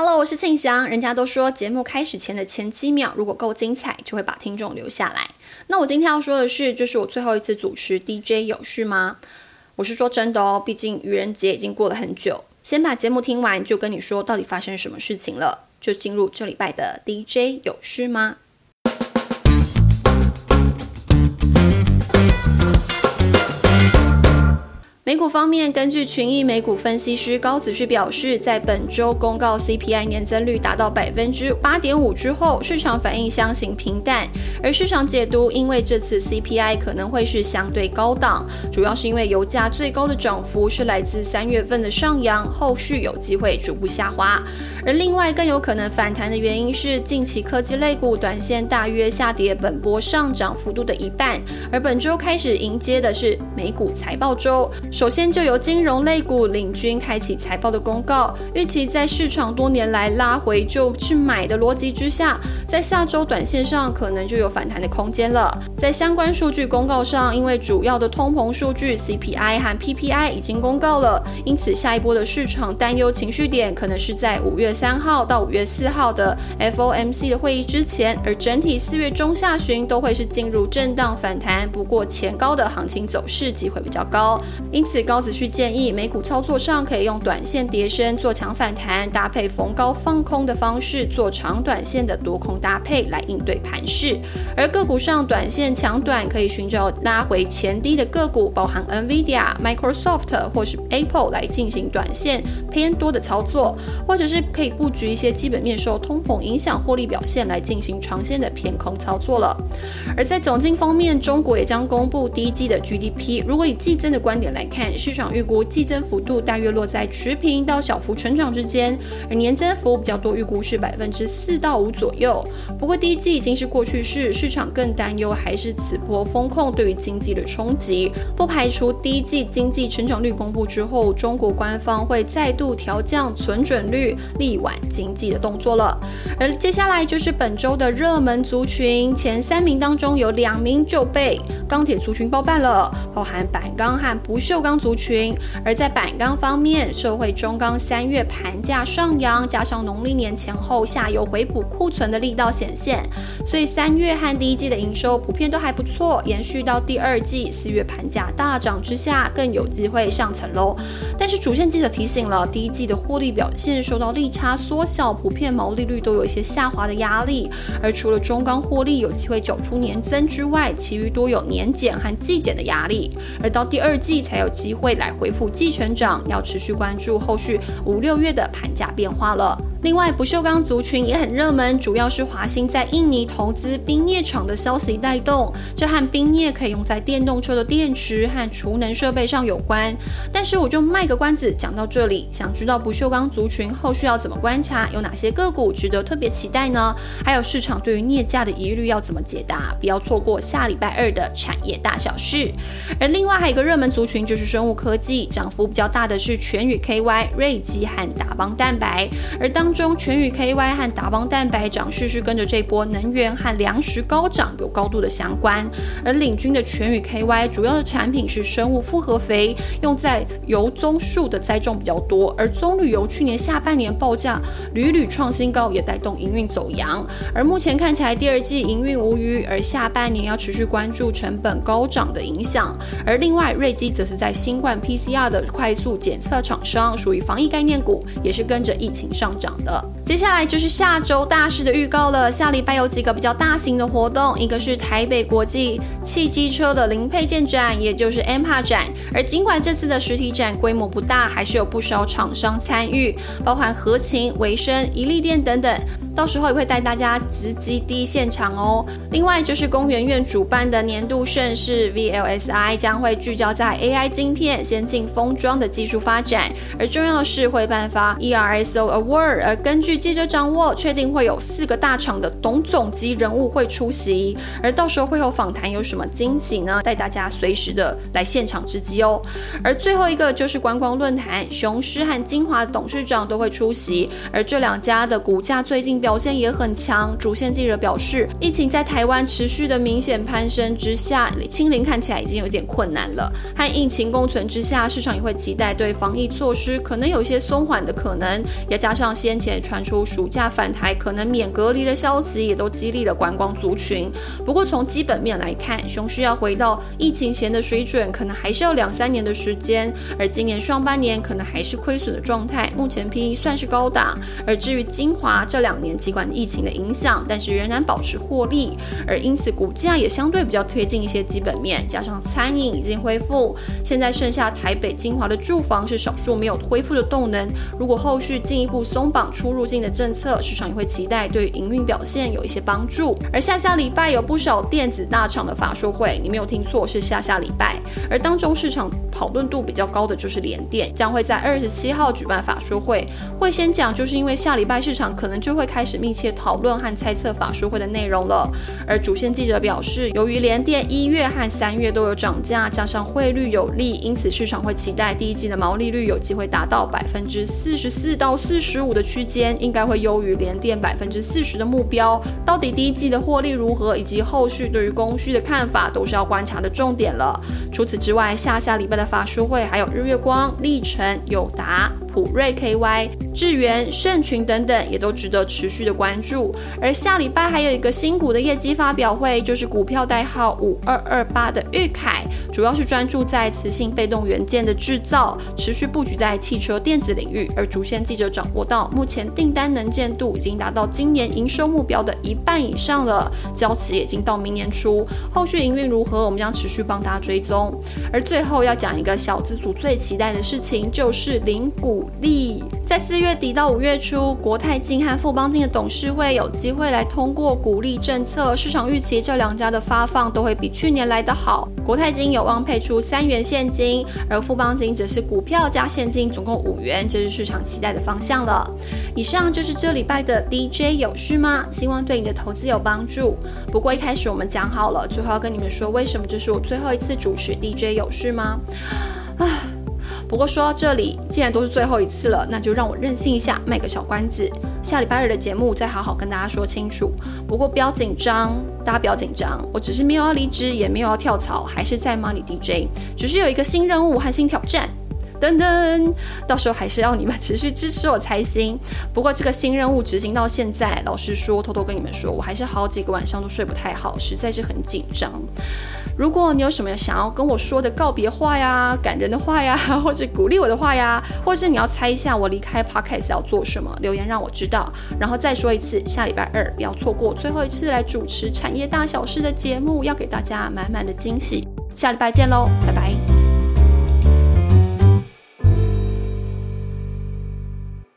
Hello，我是庆祥。人家都说节目开始前的前几秒如果够精彩，就会把听众留下来。那我今天要说的是，就是我最后一次主持 DJ 有事吗？我是说真的哦，毕竟愚人节已经过了很久。先把节目听完，就跟你说到底发生什么事情了。就进入这礼拜的 DJ 有事吗？股方面，根据群益美股分析师高子旭表示，在本周公告 CPI 年增率达到百分之八点五之后，市场反应相形平淡。而市场解读，因为这次 CPI 可能会是相对高档，主要是因为油价最高的涨幅是来自三月份的上扬，后续有机会逐步下滑。而另外更有可能反弹的原因是，近期科技类股短线大约下跌本波上涨幅度的一半，而本周开始迎接的是美股财报周。首先就由金融类股领军开启财报的公告，预期在市场多年来拉回就去买的逻辑之下，在下周短线上可能就有反弹的空间了。在相关数据公告上，因为主要的通膨数据 CPI 和 PPI 已经公告了，因此下一波的市场担忧情绪点可能是在五月三号到五月四号的 FOMC 的会议之前，而整体四月中下旬都会是进入震荡反弹，不过前高的行情走势机会比较高，因。此，高子旭建议美股操作上可以用短线叠升做强反弹，搭配逢高放空的方式做长短线的多空搭配来应对盘势。而个股上短线强短可以寻找拉回前低的个股，包含 NVIDIA、Microsoft 或是 Apple 来进行短线偏多的操作，或者是可以布局一些基本面受通膨影响获利表现来进行长线的偏空操作了。而在总经方面，中国也将公布第一季的 GDP，如果以季增的观点来看。市场预估季增幅度大约落在持平到小幅成长之间，而年增幅比较多，预估是百分之四到五左右。不过第一季已经是过去式，市场更担忧还是此波风控对于经济的冲击，不排除第一季经济成长率公布之后，中国官方会再度调降存准率，力挽经济的动作了。而接下来就是本周的热门族群，前三名当中有两名就被钢铁族群包办了，包含板钢和不锈钢。族群，而在板钢方面，社会中钢三月盘价上扬，加上农历年前后下游回补库存的力道显现，所以三月和第一季的营收普遍都还不错，延续到第二季四月盘价大涨之下，更有机会上层楼。但是主线记者提醒了，第一季的获利表现受到利差缩小，普遍毛利率都有一些下滑的压力。而除了中钢获利有机会走出年增之外，其余多有年减和季减的压力。而到第二季才有。机会来回复季成长，要持续关注后续五六月的盘价变化了。另外，不锈钢族群也很热门，主要是华兴在印尼投资冰镍厂的消息带动。这和冰镍可以用在电动车的电池和储能设备上有关。但是我就卖个关子，讲到这里，想知道不锈钢族群后续要怎么观察，有哪些个股值得特别期待呢？还有市场对于镍价的疑虑要怎么解答？不要错过下礼拜二的产业大小事。而另外还有一个热门族群就是生物科技，涨幅比较大的是全宇 KY、瑞基和达邦蛋白，而当。中全宇 KY 和达邦蛋白涨势是跟着这波能源和粮食高涨有高度的相关，而领军的全宇 KY 主要的产品是生物复合肥，用在油棕树的栽种比较多，而棕榈油去年下半年报价屡屡创新高，也带动营运走阳，而目前看起来第二季营运无虞，而下半年要持续关注成本高涨的影响，而另外瑞基则是在新冠 PCR 的快速检测厂商，属于防疫概念股，也是跟着疫情上涨。的，接下来就是下周大事的预告了。下礼拜有几个比较大型的活动，一个是台北国际汽机车的零配件展，也就是 M p a 展。而尽管这次的实体展规模不大，还是有不少厂商参与，包含合勤、维生、一利店等等。到时候也会带大家直击第一现场哦。另外就是公园院主办的年度盛事 VLSI 将会聚焦在 AI 晶片、先进封装的技术发展，而重要的是会颁发 ERSO Award。而根据记者掌握，确定会有四个大厂的董总级人物会出席，而到时候会有访谈，有什么惊喜呢？带大家随时的来现场直击哦。而最后一个就是观光论坛，雄狮和金华董事长都会出席，而这两家的股价最近表。现也很强。主线记者表示，疫情在台湾持续的明显攀升之下，清零看起来已经有点困难了。和疫情共存之下，市场也会期待对防疫措施可能有些松缓的可能。也加上先前传出暑假返台可能免隔离的消息，也都激励了观光族群。不过从基本面来看，熊需要回到疫情前的水准，可能还是要两三年的时间。而今年上半年可能还是亏损的状态，目前 P/E 算是高档。而至于精华这两年尽管疫情的影响，但是仍然保持获利，而因此股价也相对比较推进一些基本面，加上餐饮已经恢复，现在剩下台北精华的住房是少数没有恢复的动能。如果后续进一步松绑出入境的政策，市场也会期待对营运表现有一些帮助。而下下礼拜有不少电子大厂的法说会，你没有听错，是下下礼拜。而当中市场讨论度比较高的就是联电，将会在二十七号举办法说会，会先讲，就是因为下礼拜市场可能就会开始密切讨论和猜测法说会的内容了。而主线记者表示，由于联电一月和三月都有涨价，加上汇率有利，因此市场会期待第一季的毛利率有机会达到百分之四十四到四十五的区间，应该会优于联电百分之四十的目标。到底第一季的获利如何，以及后续对于供需的看法，都是要观察的重点了。除此之外，下下礼拜的法说会还有日月光、历程、友达。普瑞 KY、智源、盛群等等也都值得持续的关注。而下礼拜还有一个新股的业绩发表会，就是股票代号五二二八的玉凯，主要是专注在磁性被动元件的制造，持续布局在汽车电子领域。而主线记者掌握到，目前订单能见度已经达到今年营收目标的一半以上了，交期已经到明年初。后续营运如何，我们将持续帮大家追踪。而最后要讲一个小资组最期待的事情，就是零股。鼓励在四月底到五月初，国泰金和富邦金的董事会有机会来通过鼓励政策，市场预期这两家的发放都会比去年来得好。国泰金有望配出三元现金，而富邦金则是股票加现金，总共五元，这是市场期待的方向了。以上就是这礼拜的 DJ 有序吗？希望对你的投资有帮助。不过一开始我们讲好了，最后要跟你们说，为什么这是我最后一次主持 DJ 有序吗？啊。不过说到这里，既然都是最后一次了，那就让我任性一下，卖个小关子。下礼拜日的节目再好好跟大家说清楚。不过不要紧张，大家不要紧张，我只是没有要离职，也没有要跳槽，还是在 Money DJ，只是有一个新任务和新挑战。噔噔，到时候还是要你们持续支持我才行。不过这个新任务执行到现在，老实说，偷偷跟你们说，我还是好几个晚上都睡不太好，实在是很紧张。如果你有什么想要跟我说的告别话呀、感人的话呀，或者鼓励我的话呀，或者你要猜一下我离开 Podcast 要做什么，留言让我知道。然后再说一次，下礼拜二不要错过最后一次来主持产业大小事的节目，要给大家满满的惊喜。下礼拜见喽，拜拜。